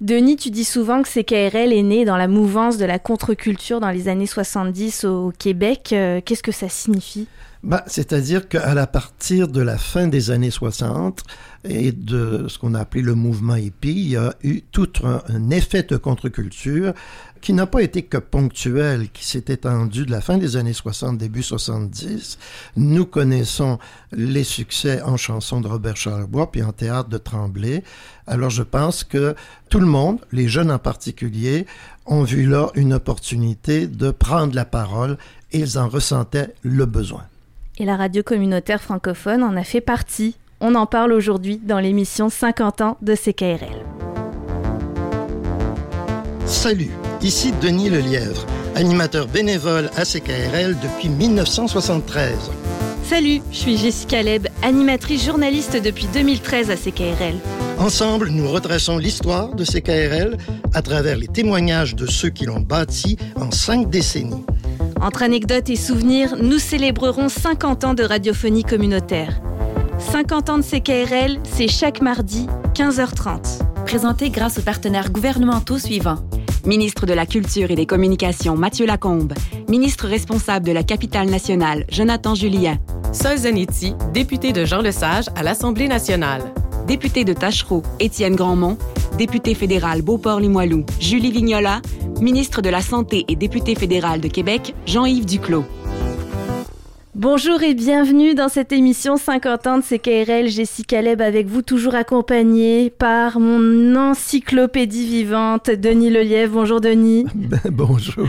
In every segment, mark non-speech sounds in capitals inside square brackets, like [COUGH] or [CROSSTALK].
Denis, tu dis souvent que CKRL est né dans la mouvance de la contre-culture dans les années 70 au Québec. Euh, qu'est-ce que ça signifie? Bah, C'est-à-dire qu'à la partir de la fin des années 60 et de ce qu'on a appelé le mouvement hippie, il y a eu tout un effet de contre-culture qui n'a pas été que ponctuel, qui s'est étendu de la fin des années 60, début 70. Nous connaissons les succès en chanson de Robert Charlebois puis en théâtre de Tremblay. Alors je pense que tout le monde, les jeunes en particulier, ont vu là une opportunité de prendre la parole et ils en ressentaient le besoin. Et la radio communautaire francophone en a fait partie. On en parle aujourd'hui dans l'émission 50 ans de CKRL. Salut Ici Denis Lelièvre, animateur bénévole à CKRL depuis 1973. Salut, je suis Jessica Leb, animatrice journaliste depuis 2013 à CKRL. Ensemble, nous retraçons l'histoire de CKRL à travers les témoignages de ceux qui l'ont bâti en cinq décennies. Entre anecdotes et souvenirs, nous célébrerons 50 ans de radiophonie communautaire. 50 ans de CKRL, c'est chaque mardi, 15h30. Présenté grâce aux partenaires gouvernementaux suivants Ministre de la Culture et des Communications Mathieu Lacombe, ministre responsable de la capitale nationale Jonathan Julien. Sol Zanetti, député de Jean Lesage à l'Assemblée nationale. Député de Tachereau, Étienne Grandmont. Député fédéral Beauport-Limoilou, Julie Vignola. Ministre de la Santé et député fédéral de Québec, Jean-Yves Duclos. Bonjour et bienvenue dans cette émission 50 ans de CKRL. Jessica Leb avec vous, toujours accompagnée par mon encyclopédie vivante, Denis Lelièvre. Bonjour Denis. [LAUGHS] Bonjour.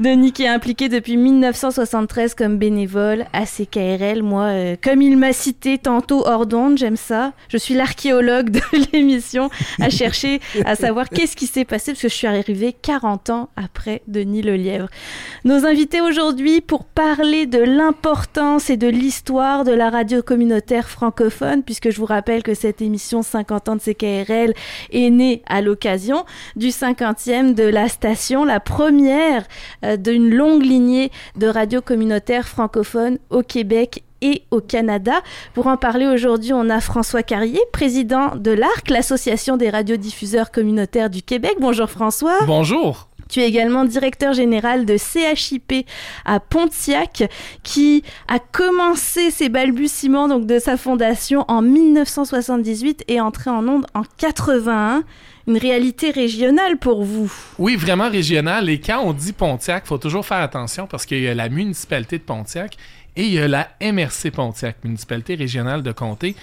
Denis qui est impliqué depuis 1973 comme bénévole à CKRL. Moi, euh, comme il m'a cité tantôt hors d'onde, j'aime ça. Je suis l'archéologue de [LAUGHS] l'émission à chercher à savoir qu'est-ce qui s'est passé parce que je suis arrivée 40 ans après Denis Lelièvre. Nos invités aujourd'hui pour parler de l'importance et de l'histoire de la radio communautaire francophone, puisque je vous rappelle que cette émission 50 ans de CKRL est née à l'occasion du 50e de la station, la première euh, d'une longue lignée de radio communautaire francophone au Québec et au Canada. Pour en parler aujourd'hui, on a François Carrier, président de l'ARC, l'Association des radiodiffuseurs communautaires du Québec. Bonjour François. Bonjour. Tu es également directeur général de CHIP à Pontiac, qui a commencé ses balbutiements donc de sa fondation en 1978 et entré en onde en 81 une réalité régionale pour vous. Oui, vraiment régionale. Et quand on dit Pontiac, faut toujours faire attention parce qu'il y a la municipalité de Pontiac et il y a la MRC Pontiac, municipalité régionale de comté.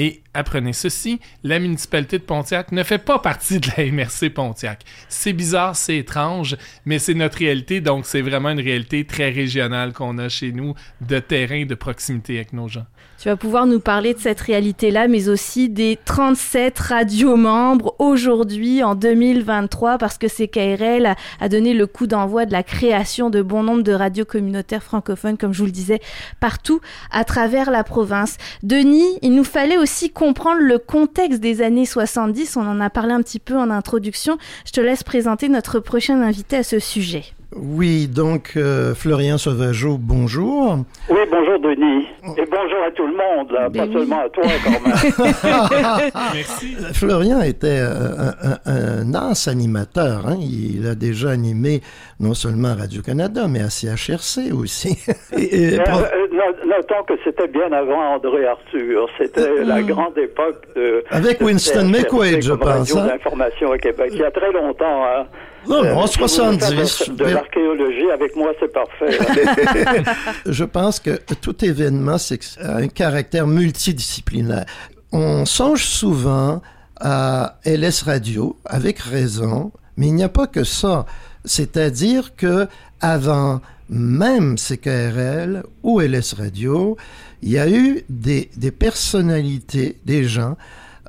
Et apprenez ceci, la municipalité de Pontiac ne fait pas partie de la MRC Pontiac. C'est bizarre, c'est étrange, mais c'est notre réalité, donc c'est vraiment une réalité très régionale qu'on a chez nous, de terrain, de proximité avec nos gens. Tu vas pouvoir nous parler de cette réalité-là, mais aussi des 37 radios membres aujourd'hui, en 2023, parce que CKRL a, a donné le coup d'envoi de la création de bon nombre de radios communautaires francophones, comme je vous le disais, partout à travers la province. Denis, il nous fallait aussi comprendre le contexte des années 70. On en a parlé un petit peu en introduction. Je te laisse présenter notre prochain invité à ce sujet. Oui, donc euh, Florian Sauvageau, bonjour. Oui, bonjour Denis. Et bonjour à tout le monde, là, pas seulement à toi quand même. [LAUGHS] Merci. Florian était euh, un, un, as animateur. Hein. Il a déjà animé non seulement Radio-Canada, mais à CHRC aussi. [LAUGHS] et, et, prof... euh, notons que c'était bien avant André Arthur. C'était la grande époque de... Avec Winston McQuaid, je pense. Radio hein? d'information au Québec. Il y a très longtemps, hein. Non, non, 70. De, de l'archéologie, avec moi, c'est parfait. [LAUGHS] Je pense que tout événement a un caractère multidisciplinaire. On songe souvent à LS Radio, avec raison, mais il n'y a pas que ça. C'est-à-dire que avant même CKRL ou LS Radio, il y a eu des, des personnalités, des gens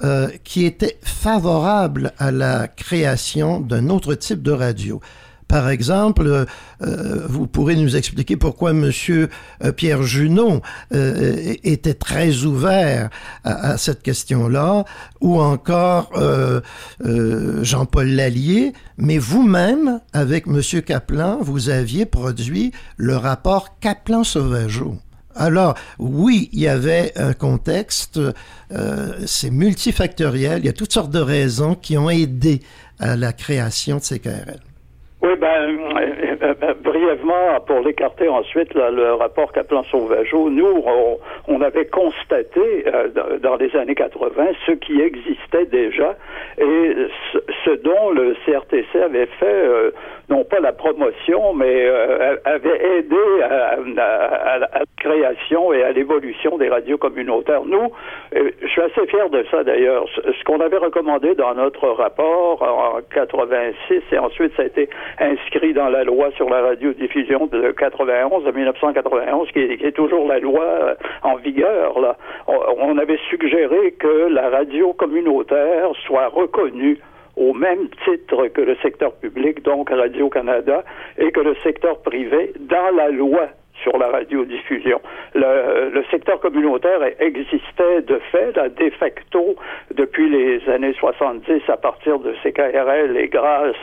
euh, qui était favorable à la création d'un autre type de radio. Par exemple, euh, vous pourrez nous expliquer pourquoi Monsieur euh, Pierre Junot euh, était très ouvert à, à cette question-là, ou encore euh, euh, Jean-Paul Lallier. Mais vous-même, avec Monsieur Kaplan, vous aviez produit le rapport Kaplan-Sauvageau. Alors, oui, il y avait un contexte, euh, c'est multifactoriel, il y a toutes sortes de raisons qui ont aidé à la création de CKRL. Oui, ben, brièvement, pour l'écarter ensuite, le rapport Kaplan-Sauvageau, nous, on, avait constaté dans les années 80 ce qui existait déjà et ce, dont le CRTC avait fait, non pas la promotion, mais avait aidé à, la création et à l'évolution des radios communautaires. Nous, je suis assez fier de ça d'ailleurs. Ce qu'on avait recommandé dans notre rapport en 86 et ensuite ça a été inscrit dans la loi sur la radiodiffusion de 91, de 1991, qui est, toujours la loi euh, en vigueur. Là. On, avait suggéré que la radio communautaire soit reconnue au même titre que le secteur public, donc Radio-Canada, et que le secteur privé dans la loi sur la radiodiffusion. Le, le secteur communautaire existait de fait, de facto, depuis les années 70 à partir de CKRL et grâce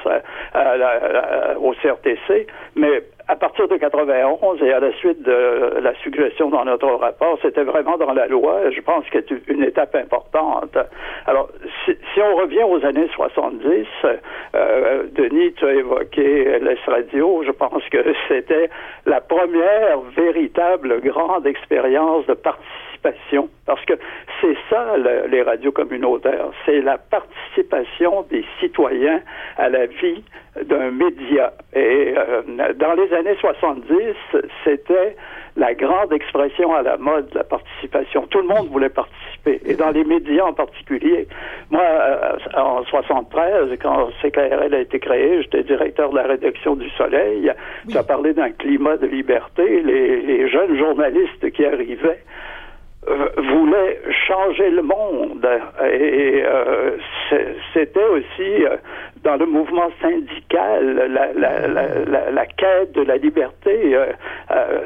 au CRTC, mais à partir de 91 et à la suite de la suggestion dans notre rapport, c'était vraiment dans la loi. Je pense que c'est une étape importante. Alors, si, on revient aux années 70, euh, Denis, tu as évoqué LS Radio. Je pense que [LAUGHS] c'était la première véritable grande expérience de participation parce que c'est ça, les radios communautaires. C'est la participation des citoyens à la vie d'un média. Et euh, dans les années 70, c'était la grande expression à la mode, la participation. Tout le monde voulait participer, et dans les médias en particulier. Moi, euh, en 73, quand CKRL a été créé, j'étais directeur de la rédaction du Soleil. Ça parlait d'un climat de liberté. Les, les jeunes journalistes qui arrivaient euh, voulait changer le monde. Et euh, c'était aussi euh, dans le mouvement syndical la, la, la, la, quête de la liberté.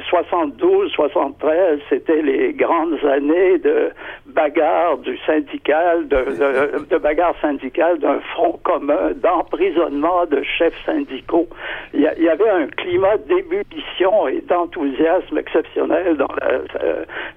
72, 73, c'était les grandes années de bagarre du syndical, de, de, de bagarre syndicale, d'un front commun, d'emprisonnement de chefs syndicaux. Il y, avait un climat d'ébullition et d'enthousiasme exceptionnel dans la,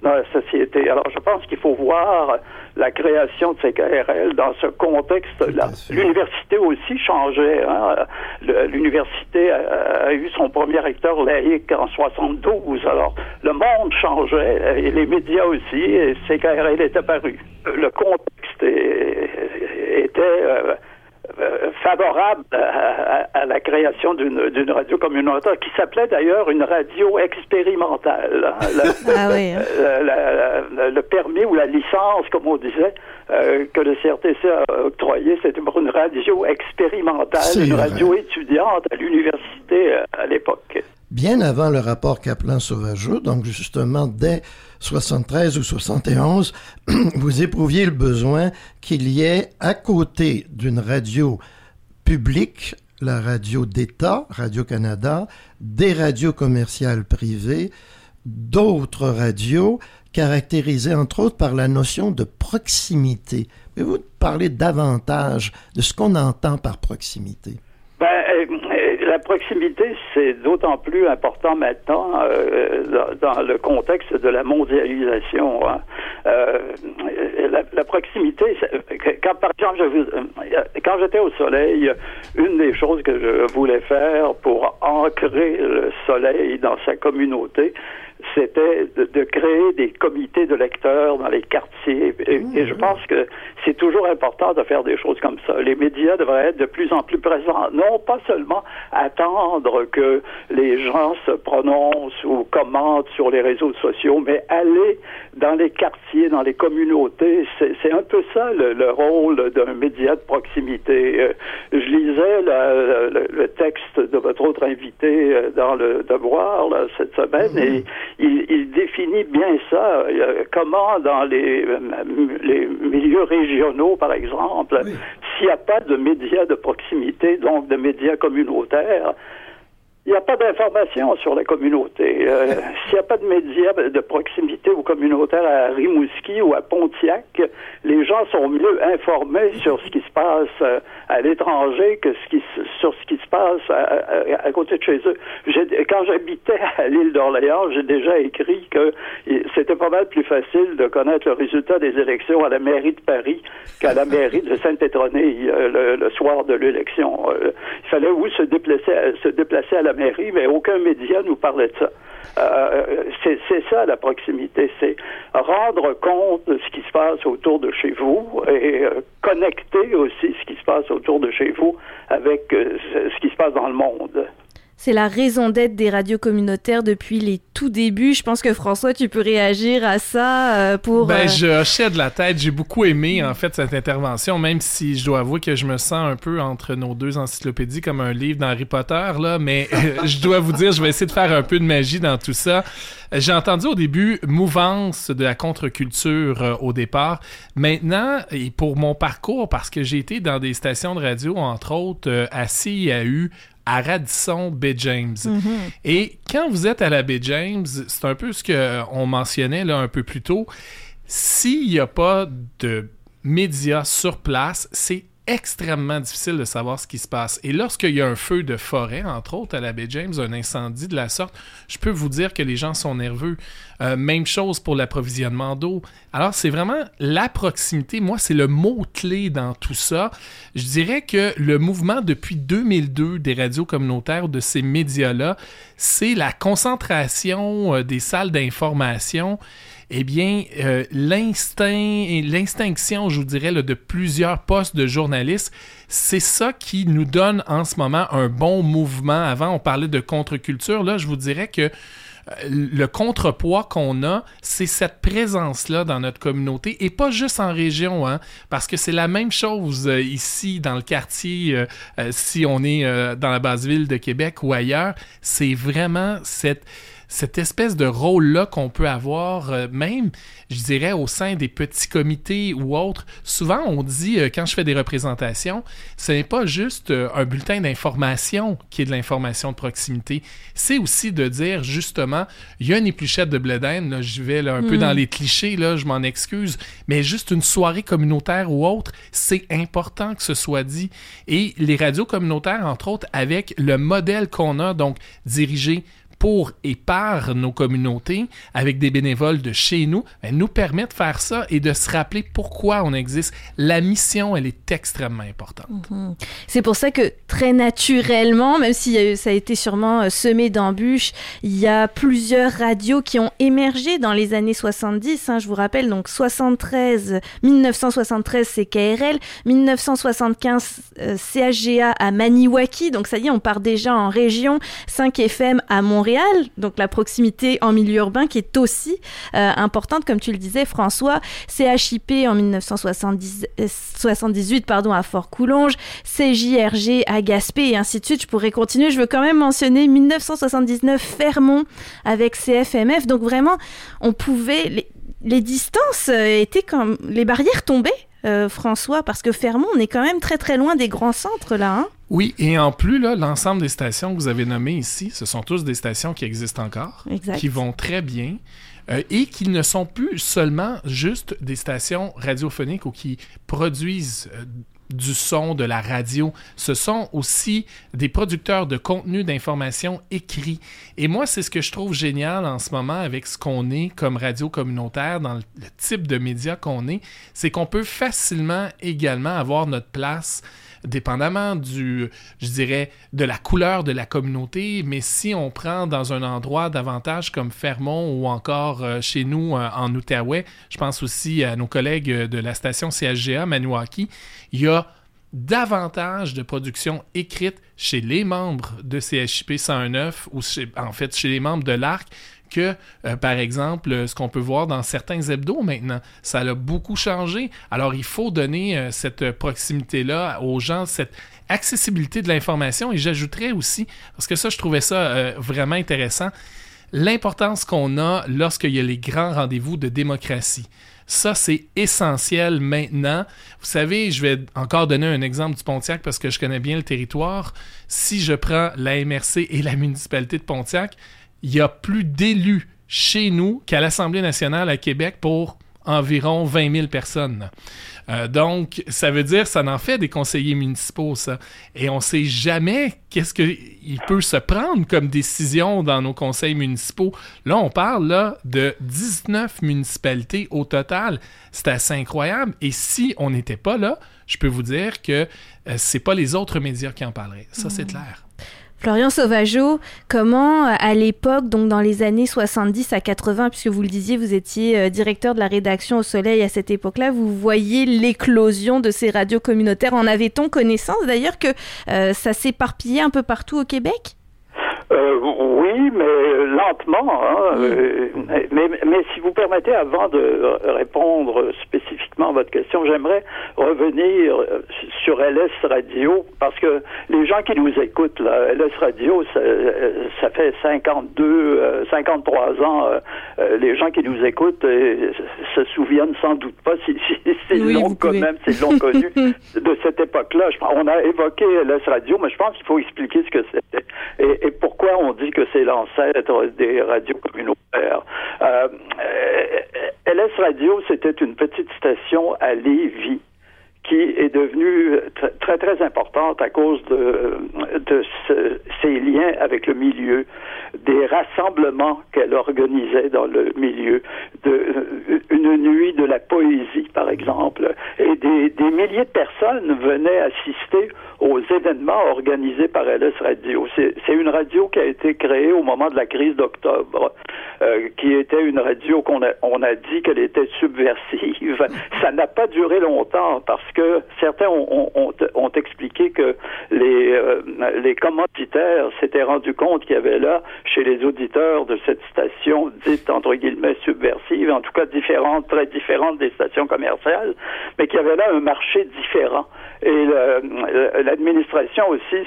dans la société. Alors, je pense qu'il faut voir la création de ces KRL dans ce contexte-là. L'université aussi changeait. Hein. L'université a, eu son premier recteur laïque en 72. Alors, le monde changeait et les médias aussi, et CKRL est apparu. Le contexte était... Euh, favorable à, la création d'une radio communautaire qui s'appelait d'ailleurs une radio expérimentale. Hein. [LAUGHS] Ah hein. le, permis ou la licence, comme on disait, euh, que le CRTC a octroyé, c'était pour une radio expérimentale, une radio étudiante à l'université euh, à bien avant le rapport Kaplan-Sauvageau, donc justement dès 73 ou 71, [CLEARS THROAT] vous éprouviez le besoin qu'il y ait à côté d'une radio publique, la radio d'État, Radio-Canada, des radios commerciales privées, d'autres radios caractérisées entre autres par la notion de proximité. Pouvez-vous parler davantage de ce qu'on entend par proximité? Euh, la proximité, c'est d'autant plus important maintenant euh, dans, le contexte de la mondialisation. Hein. Euh, la, proximité, quand par exemple, je, quand j'étais au soleil, une des choses que je voulais faire pour ancrer le soleil dans sa communauté, c'était de, créer des comités de lecteurs dans les quartiers. Et, je mmh. pense que c'est toujours important de faire des choses comme ça. Les médias devraient être de plus en plus présents, non pas seulement attendre que les gens se prononcent ou commentent sur les réseaux sociaux, mais aller dans les quartiers, dans les communautés. C'est un peu ça le, rôle d'un média de proximité. Euh, je lisais le, texte de votre autre invité euh, dans le Devoir là, cette semaine mmh. et il, définit bien ça. Comment dans les, les milieux régionaux, par exemple, s'il n'y a pas de médias de proximité, donc de médias communautaires, Il n'y a pas d'information sur la communauté. Euh, [LAUGHS] s'il n'y a pas de médias de proximité ou communautaire à Rimouski ou à Pontiac, les gens sont mieux informés sur ce qui se passe euh, à l'étranger que ce qui, sur ce qui se passe à, côté de chez eux. Quand j'habitais à l'île d'Orléans, j'ai déjà écrit que c'était pas mal plus facile de connaître le résultat des élections à la mairie de Paris qu'à la [LAUGHS] mairie de Sainte-Pétronille euh, le, soir de l'élection. il fallait où se déplacer, se déplacer à la mairie, mais aucun média nous parlait de ça. Euh, c'est ça la proximité, c'est rendre compte de ce qui se passe autour de chez vous et euh, connecter aussi ce qui se passe autour de chez vous avec euh, ce qui se passe dans le monde. C'est la raison d'être des radios communautaires depuis les tout débuts. Je pense que François, tu peux réagir à ça euh, pour. Ben, euh, je hochais de la tête. J'ai beaucoup aimé en fait cette intervention, même si je dois avouer que je me sens un peu entre nos deux encyclopédies comme un livre d'Harry Potter là. Mais [LAUGHS] je dois vous dire, je vais essayer de faire un peu de magie dans tout ça. J'ai entendu au début mouvance de la contre-culture euh, au départ. Maintenant, et pour mon parcours, parce que j'ai été dans des stations de radio, entre autres, à CIAU, à Radisson Bay James. Mhm. Et quand vous êtes à la Bay James, c'est un peu ce qu'on mentionnait là un peu plus tôt. S'il n'y a pas de médias sur place, c'est extrêmement difficile de savoir ce qui se passe. Et lorsqu'il y a un feu de forêt, entre autres à la baie James, un incendie de la sorte, je peux vous dire que les gens sont nerveux. Euh, même chose pour l'approvisionnement d'eau. Alors c'est vraiment la proximité. Moi, c'est le mot-clé dans tout ça. Je dirais que le mouvement depuis 2002 des radios communautaires, de ces médias-là, c'est la concentration euh, des salles d'information eh bien, euh, l'instinction, je vous dirais, de plusieurs postes de journalistes, c'est ça qui nous donne en ce moment un bon mouvement. Avant, on parlait de contre-culture. Là, je vous dirais que euh, le contrepoids qu'on a, c'est cette présence-là dans notre communauté et pas juste en région, hein, parce que c'est la même chose euh, ici dans le quartier, si on est dans la base ville de Québec ou ailleurs. C'est vraiment cette cette espèce de rôle-là qu'on peut avoir, euh, même, je dirais, au sein des petits comités ou autres. Souvent, on dit, euh, quand je fais des représentations, ce n'est pas juste euh, un bulletin d'information qui est de l'information de proximité. C'est aussi de dire, justement, il y a une épluchette de bledin, là, je vais un peu dans mm. les clichés, là, je m'en excuse, mais juste une soirée communautaire ou autre, c'est important que ce soit dit. Et les radios communautaires, entre autres, avec le modèle qu'on a, donc dirigé pour et par nos communautés, avec des bénévoles de chez nous, ben, nous permet de faire ça et de se rappeler pourquoi on existe. La mission, elle est extrêmement importante. Mhm. C'est pour ça que très naturellement, même si ça a été sûrement euh, semé d'embûches, il y a plusieurs radios qui ont émergé dans les années 70. Hein, je vous rappelle, donc 73, 1973 c'est KRL, 1975 CHGA à Maniwaki, donc ça y est, on part déjà en région, 5 FM à Montréal donc la proximité en milieu urbain qui est aussi euh, importante, comme tu le disais, François. CHIP en 1978 euh, pardon, à Fort-Coulonge, CJRG à Gaspé et ainsi de suite. Je pourrais continuer. Je veux quand même mentionner 1979 Fermont avec CFMF. Donc vraiment, on pouvait... Les, distances euh, étaient comme... Les barrières tombaient François, parce que Fermont, on est quand même très très loin des grands centres là. Hein oui, et en plus, là, l'ensemble des stations que vous avez nommées ici, ce sont tous des stations qui existent encore, qui vont très bien. Euh, et qui ne sont plus seulement juste des stations radiophoniques ou qui produisent euh, du son, de la radio. Ce sont aussi des producteurs de contenu d'information écrit. Et moi, c'est ce que je trouve génial en ce moment avec ce qu'on est comme radio communautaire, dans le, type de média qu'on est, c'est qu'on peut facilement également avoir notre place dépendamment du, je dirais, de la couleur de la communauté, mais si on prend dans un endroit davantage comme Fermont ou encore euh, chez nous euh, en Outaouais, je pense aussi à nos collègues de la station CHGA Maniwaki, il y a davantage de production écrite chez les membres de CHP 109 ou en fait chez les membres de l'ARC que, euh, par exemple, ce qu'on peut voir dans certains hebdos maintenant. Ça a beaucoup changé. Alors, il faut donner euh, cette proximité-là aux gens, cette accessibilité de l'information. Et j'ajouterais aussi, parce que ça, je trouvais ça euh, vraiment intéressant, l'importance qu'on a lorsqu'il y a les grands rendez-vous de démocratie. Ça, c'est essentiel maintenant. Vous savez, je vais encore donner un exemple du Pontiac parce que je connais bien le territoire. Si je prends la MRC et la municipalité de Pontiac, il y a plus d'élus chez nous qu'à l'Assemblée nationale à Québec pour environ 20 000 personnes. Euh, donc, ça veut dire, ça en fait des conseillers municipaux, ça. Et on sait jamais qu'est-ce qu'il peut se prendre comme décision dans nos conseils municipaux. Là, on parle là, de 19 municipalités au total. C'est assez incroyable. Et si on n'était pas là, je peux vous dire que euh, c'est pas les autres médias qui en parleraient. Ça, c'est mmh. clair. Florian Sauvageau, comment à l'époque, donc dans les années 70 à 80, puisque vous le disiez, vous étiez euh, directeur de la rédaction au Soleil à cette époque-là, vous voyez l'éclosion de ces radios communautaires. En avait-on connaissance d'ailleurs que euh, ça s'éparpillait un peu partout au Québec? Euh, oui, mais lentement. Hein, euh, mais, mais, si vous permettez, avant de répondre spécifiquement à votre question, j'aimerais revenir sur LS Radio parce que les gens qui nous écoutent, là, LS Radio, ça, ça fait 52, 53 euh, ans. les gens qui nous écoutent se souviennent sans doute pas si, c'est long quand même, c'est long connu [LAUGHS] de cette époque-là. On a évoqué LS Radio, mais je pense qu'il faut expliquer ce que c'était et, et pourquoi on dit que c'est l'ancêtre des radios communautaires? Euh, euh LS Radio, c'était une petite station à Lévis qui est devenue très très importante à cause de, de ses liens avec le milieu, des rassemblements qu'elle organisait dans le milieu, de, euh, une nuit de la poésie par exemple, et des, des milliers de personnes venaient assister aux événements organisés par LS Radio. C'est une radio qui a été créée au moment de la crise d'octobre, euh, qui était une radio qu'on a, on a dit qu'elle était subversive. [LAUGHS] Ça n'a pas duré longtemps parce que certains ont, expliqué que les, euh, s'étaient rendus compte qu'il y avait là, chez les auditeurs de cette station dite entre guillemets subversive, en tout cas différente, très différente des stations commerciales, mais qu'il y avait là un marché différent. Et l'administration aussi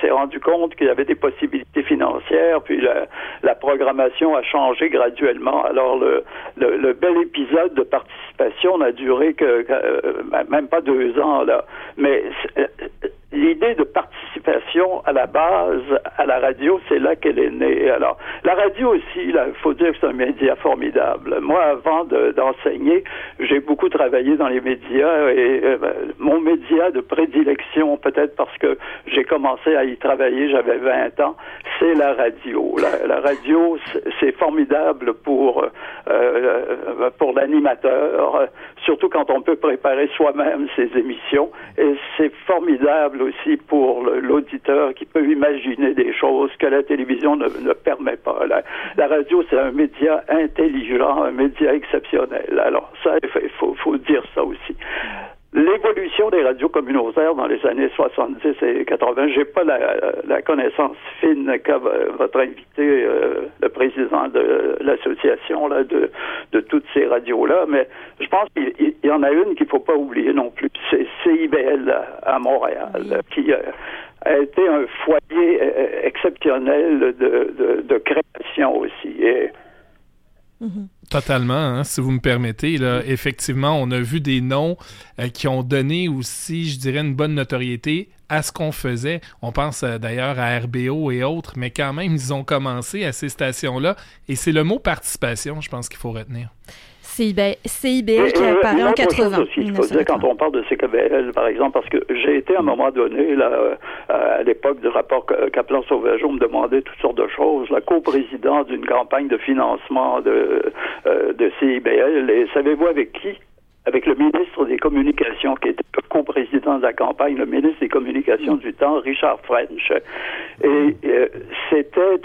s'est rendu compte qu'il y avait des possibilités financières, puis la, programmation a changé graduellement. Alors le, bel épisode de participation n'a duré que, que, euh, même pas deux ans là, mais l'idée de à la base à la radio, c'est là qu'elle est née. Alors, la radio aussi, il faut dire que c'est un média formidable. Moi, avant d'enseigner, j'ai beaucoup travaillé dans les médias et euh, mon média de prédilection, peut-être parce que j'ai commencé à y travailler, j'avais 20 ans, c'est la radio. La, radio, c'est formidable pour euh, euh, pour l'animateur, surtout quand on peut préparer soi-même ses émissions. Et c'est formidable aussi pour qui peut imaginer des choses que la télévision ne, permet pas. La, radio, c'est un média intelligent, un média exceptionnel. Alors ça, il faut dire ça aussi. L'évolution des radios communautaires dans les années 70 et 80, j'ai pas la, connaissance fine qu'a votre invité, euh, le président de l'association là, de, de toutes ces radios-là, mais je pense qu'il y, en a une qu'il faut pas oublier non plus, c'est CIBL à, Montréal, qui a été un foyer euh, exceptionnel de, de, de création aussi. Et, Totalement, hein, si vous me permettez. Là, effectivement, on a vu des noms euh, qui ont donné aussi, je dirais, une bonne notoriété à ce qu'on faisait. On pense euh, d'ailleurs à RBO et autres, mais quand même, ils ont commencé à ces stations-là. Et c'est le mot participation, je pense qu'il faut retenir. CIBL qui apparaît en 80. Aussi, il faut dire quand on parle de CIBL, par exemple, parce que j'ai été à un moment donné, là, euh, à l'époque du rapport Kaplan-Sauvageau, me demandait toutes sortes de choses, la coprésident d'une campagne de financement de, euh, de CIBL. Et savez-vous avec qui? Avec le ministre des Communications, qui était co-président de la campagne, le ministre des Communications du temps, Richard French. Et euh, c'était,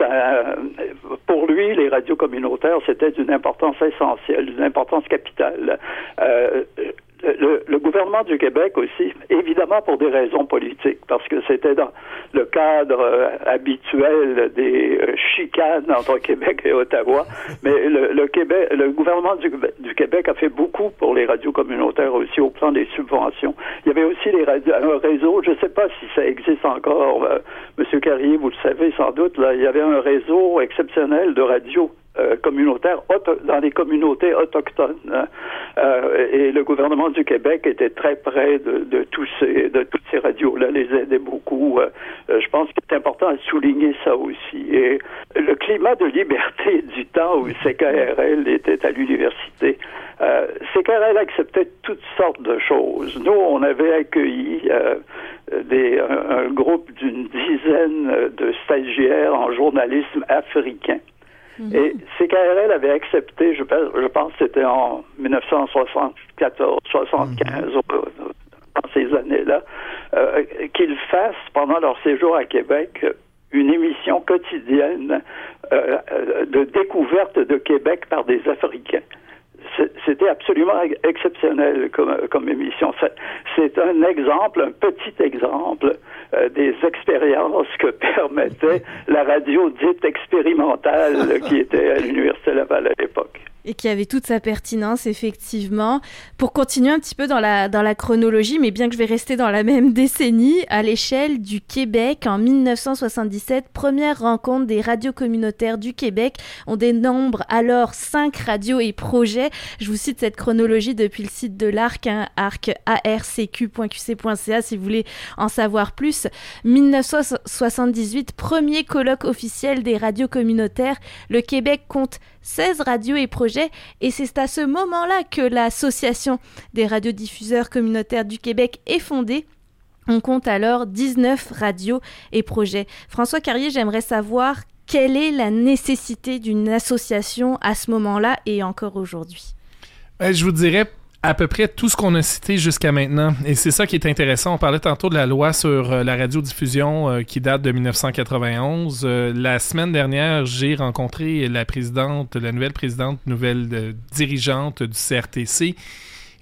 pour lui, les radios communautaires, c'était d'une importance essentielle, d'une importance capitale. Euh, le, gouvernement du Québec aussi, évidemment pour des raisons politiques, parce que c'était dans le cadre euh, habituel des euh, chicanes entre Québec et Ottawa, [LAUGHS] mais le, Québec, le gouvernement du, Québec a fait beaucoup pour les radios communautaires aussi au plan des subventions. Il y avait aussi les radios, un réseau, je ne sais pas si ça existe encore, euh, Monsieur Carrier, vous le savez sans doute, là, il y avait un réseau exceptionnel de radios euh, communautaires dans les communautés autochtones. Hein. Euh, et le gouvernement du Québec était très près de, tous ces de toutes ces radios-là, les aidait beaucoup. Euh, je pense que c'est important de souligner ça aussi. Et le climat de liberté du temps où CKRL était à l'université, CKRL acceptait toutes sortes de choses. Nous, on avait accueilli des, un groupe d'une dizaine de stagiaires en journalisme africain. Mhm. Et CKRL avait accepté, je, je pense que c'était en 1974, 75, mhm. dans ces années-là, euh, qu'ils fassent pendant leur séjour à Québec une émission quotidienne euh, de découverte de Québec par des Africains c'était absolument exceptionnel comme, émission. C'est un exemple, un petit exemple euh, des expériences que permettait la radio dite expérimentale qui était à l'Université Laval à l'époque et qui avait toute sa pertinence, effectivement. Pour continuer un petit peu dans la, dans la chronologie, mais bien que je vais rester dans la même décennie, à l'échelle du Québec, en 1977, première rencontre des radios communautaires du Québec. On dénombre alors cinq radios et projets. Je vous cite cette chronologie depuis le site de l'ARC, hein, si vous voulez en savoir plus. 1978, premier colloque officiel des radios communautaires. Le Québec compte 16 radios et projets, et c'est à ce moment-là que l'Association des radiodiffuseurs communautaires du Québec est fondée. On compte alors 19 radios et projets. François Carrier, j'aimerais savoir quelle est la nécessité d'une association à ce moment-là et encore aujourd'hui. Euh, je vous dirais à peu près tout ce qu'on a cité jusqu'à maintenant. Et c'est ça qui est intéressant. On parlait tantôt de la loi sur euh, la radiodiffusion euh, qui date de 1991. Euh, la semaine dernière, j'ai rencontré la présidente, la nouvelle présidente, nouvelle dirigeante du CRTC.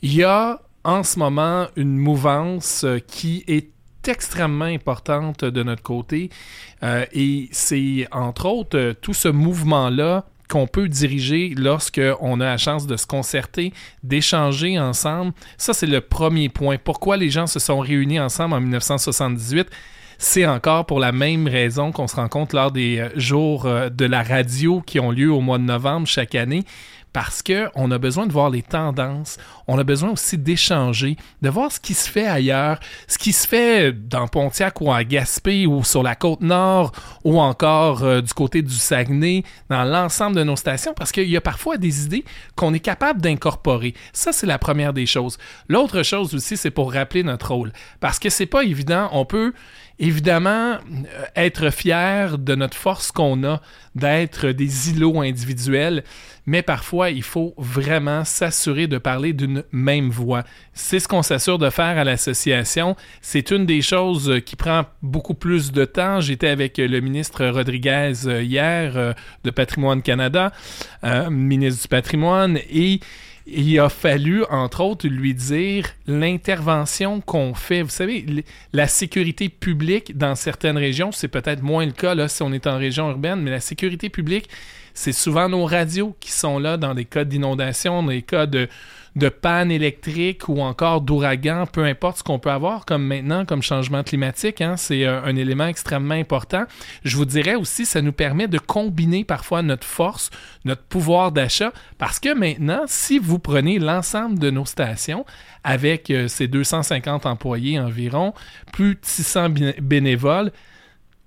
Il y a en ce moment une mouvance qui est extrêmement importante de notre côté. et c'est entre autres tout ce mouvement-là qu'on peut diriger lorsqu'on a la chance de se concerter, d'échanger ensemble. Ça, c'est le premier point. Pourquoi les gens se sont réunis ensemble en 1978? C'est encore pour la même raison qu'on se rencontre lors des euh, jours euh, de la radio qui ont lieu au mois de novembre chaque année parce qu'on a besoin de voir les tendances, on a besoin aussi d'échanger, de voir ce qui se fait ailleurs, ce qui se fait dans Pontiac ou à Gaspé ou sur la côte nord ou encore euh, du côté du Saguenay, dans l'ensemble de nos stations, parce qu'il y a parfois des idées qu'on est capable d'incorporer. Ça, c'est la première des choses. L'autre chose aussi, c'est pour rappeler notre rôle, parce que c'est pas évident, on peut évidemment, euh, être fier de notre force qu'on a, d'être des îlots individuels, mais parfois, il faut vraiment s'assurer de parler d'une même voix. C'est ce qu'on s'assure de faire à l'association. C'est une des choses qui prend beaucoup plus de temps. J'étais avec le ministre Rodriguez euh, hier euh, de Patrimoine Canada, ministre du patrimoine, et il a fallu, entre autres, lui dire l'intervention qu'on fait. Vous savez, la sécurité publique dans certaines régions, c'est peut-être moins le cas là, si on est en région urbaine, mais la sécurité publique, c'est souvent nos radios qui sont là dans des cas d'inondation, dans des cas de, de panne électrique ou encore d'ouragan, peu importe ce qu'on peut avoir comme maintenant, comme changement climatique, hein, c'est un, un, élément extrêmement important. Je vous dirais aussi, ça nous permet de combiner parfois notre force, notre pouvoir d'achat, parce que maintenant, si vous prenez l'ensemble de nos stations, avec euh, ces 250 employés environ, plus de 600 bénévoles,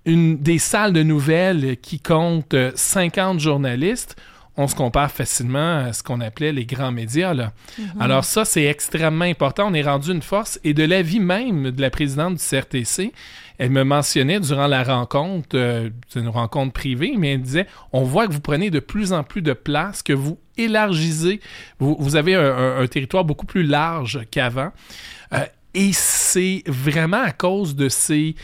une, des salles de nouvelles qui comptent 50 journalistes, on se compare facilement à ce qu'on appelait les grands médias. Là. Mhm. Alors ça, c'est extrêmement important. On est rendu une force. Et de l'avis même de la présidente du CRTC, elle me mentionnait durant la rencontre, euh, c'est une rencontre privée, mais elle disait, on voit que vous prenez de plus en plus de place, que vous élargissez, vous, vous avez un, territoire beaucoup plus large qu'avant. Euh, et c'est vraiment à cause de ces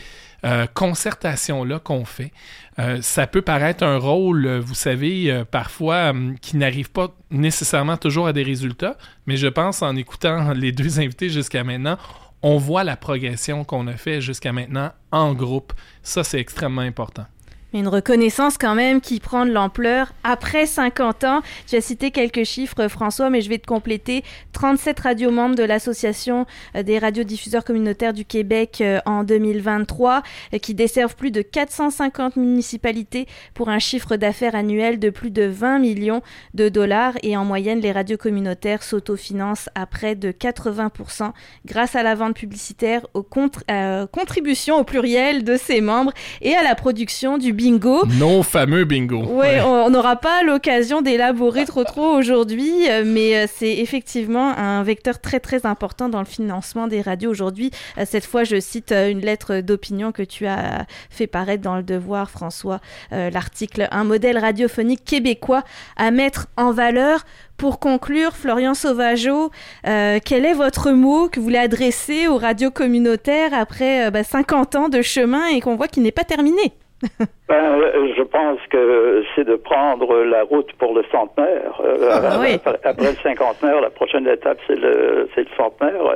euh, concertation-là qu'on fait. Euh, ça peut paraître un rôle, euh, vous savez, parfois qui n'arrive pas nécessairement toujours à des résultats, mais je pense en écoutant [LAUGHS] les deux invités jusqu'à maintenant, on voit la progression qu'on a fait jusqu'à maintenant en groupe. Ça, c'est extrêmement important. Une reconnaissance quand même qui prend de l'ampleur après 50 ans. Tu as cité quelques chiffres, François, mais je vais te compléter. 37 radios membres de l'Association euh, des radiodiffuseurs communautaires du Québec euh, en 2023, euh, qui desservent plus de 450 municipalités pour un chiffre d'affaires annuel de plus de 20 millions de dollars. Et en moyenne, les radios communautaires s'autofinancent à près de 80% grâce à la vente publicitaire, aux contributions au pluriel de ses membres et à la production du bingo. Nos fameux bingo. Oui, on n'aura pas l'occasion d'élaborer trop trop aujourd'hui, euh, mais euh, c'est effectivement un vecteur très très important dans le financement des radios aujourd'hui. Euh, cette fois, je cite une lettre d'opinion que tu as fait paraître dans le Devoir, François, l'article Un modèle radiophonique québécois à mettre en valeur pour conclure, Florian Sauvageau, quel est votre mot que vous voulez adresser aux radios communautaires après 50 bah, ans de chemin et qu'on voit qu'il n'est pas terminé? [LAUGHS] ben, euh, je pense que c'est de prendre la route pour le centenaire. Euh, ah, après, le cinquantenaire, la prochaine étape, c'est le, c'est le centenaire.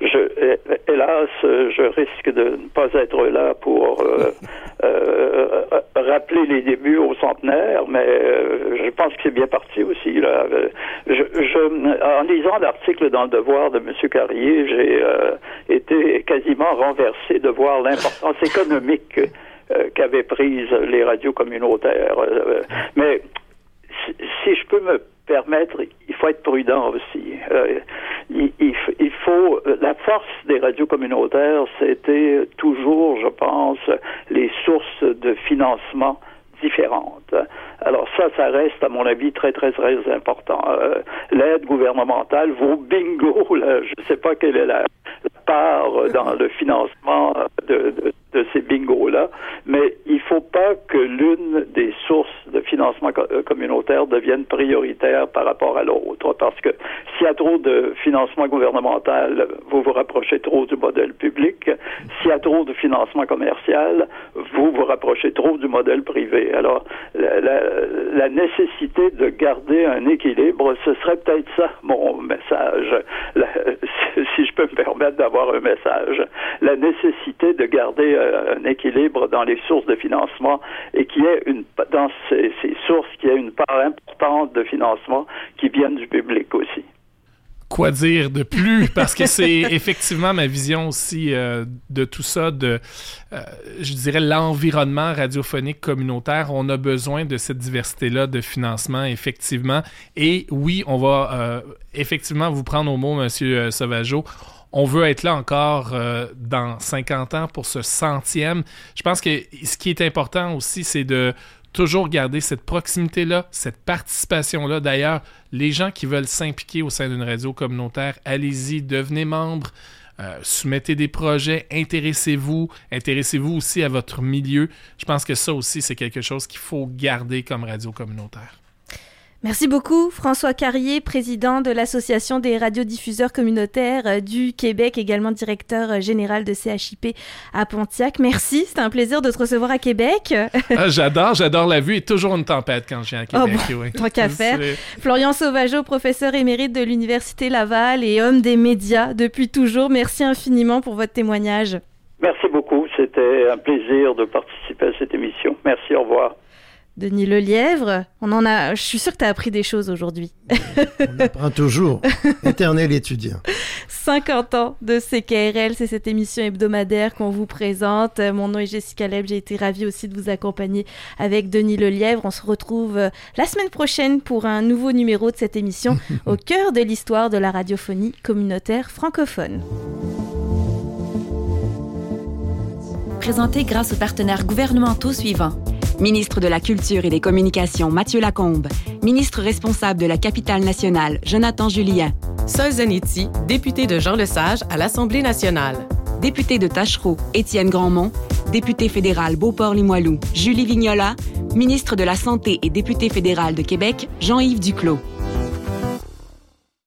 Je, hélas, je risque de ne pas être là pour euh, [LAUGHS] rappeler les débuts au centenaire, mais je pense que c'est bien parti aussi. Là. Je, je, en lisant l'article dans le Devoir de M. Carrier, j'ai été quasiment renversé de voir l'importance [LAUGHS] économique qu'avaient prise les radios communautaires. Euh, mais si, je peux me permettre, il faut être prudent aussi. Euh, il, faut la force des radios communautaires, c'était toujours, je pense, les sources de financement différentes. Alors ça, ça reste, à mon avis, très, très, très important. L'aide gouvernementale, vos bingo, là, je ne sais pas quelle est la, part dans le financement de, de, ces bingos-là, mais il ne faut pas que l'une des sources de financement euh, communautaire devienne prioritaire par rapport à l'autre, parce que s'il y a trop de financement gouvernemental, vous vous rapprochez trop du modèle public. S'il y a trop de financement commercial, vous vous rapprochez trop du modèle privé. Alors, la, la nécessité de garder un équilibre, ce serait peut-être ça mon message, [LAUGHS] si je peux me permettre d'avoir un message. La nécessité de garder euh, un équilibre dans les sources de financement et qui est une dans ces, sources qui est une part importante de financement qui viennent du public aussi. Quoi dire de plus? Parce que c'est [LAUGHS] effectivement ma vision aussi euh, de tout ça de euh, je dirais l'environnement radiophonique communautaire. On a besoin de cette diversité là de financement effectivement. Et oui on va effectivement vous prendre au mot monsieur Sauvageau on veut être là encore euh, dans 50 ans pour ce centième. Je pense que ce qui est important aussi, c'est de toujours garder cette proximité-là, cette participation-là. D'ailleurs, les gens qui veulent s'impliquer au sein d'une radio communautaire, allez-y, devenez membre. Euh, soumettez des projets, intéressez-vous, intéressez-vous aussi à votre milieu. Je pense que ça aussi, c'est quelque chose qu'il faut garder comme radio communautaire. Merci beaucoup François Carrier, président de l'Association des radiodiffuseurs communautaires euh, du Québec, également directeur euh, général de CHIP à Pontiac. Merci, c'est un plaisir de te recevoir à Québec. [LAUGHS] Ah, j'adore, j'adore la vue et toujours une tempête quand je viens à oh, Québec. Oh, bon, Tant qu'à faire. Florian Sauvageau, professeur émérite de l'Université Laval et homme des médias depuis toujours. Merci infiniment pour votre témoignage. Merci beaucoup, c'était un plaisir de participer à cette émission. Merci, au revoir. Denis Lelièvre. On en a, je suis sûre que tu as appris des choses aujourd'hui. On apprend toujours. [LAUGHS] Éternel étudiant. 50 ans de CKRL, c'est cette émission hebdomadaire qu'on vous présente. Mon nom est Jessica Leb, j'ai été ravie aussi de vous accompagner avec Denis Lelièvre. On se retrouve euh, la semaine prochaine pour un nouveau numéro de cette émission [LAUGHS] au cœur de l'histoire de la radiophonie communautaire francophone. Présenté grâce aux partenaires gouvernementaux suivants Ministre de la Culture et des Communications, Mathieu Lacombe. Ministre responsable de la capitale nationale, Jonathan Julien. Sol Zanetti, député de Jean Lesage à l'Assemblée nationale. Député de Tachereau, Étienne Grandmont. Député fédéral Beauport-Limoilou, Julie Vignola. Ministre de la Santé et député fédéral de Québec, Jean-Yves Duclos.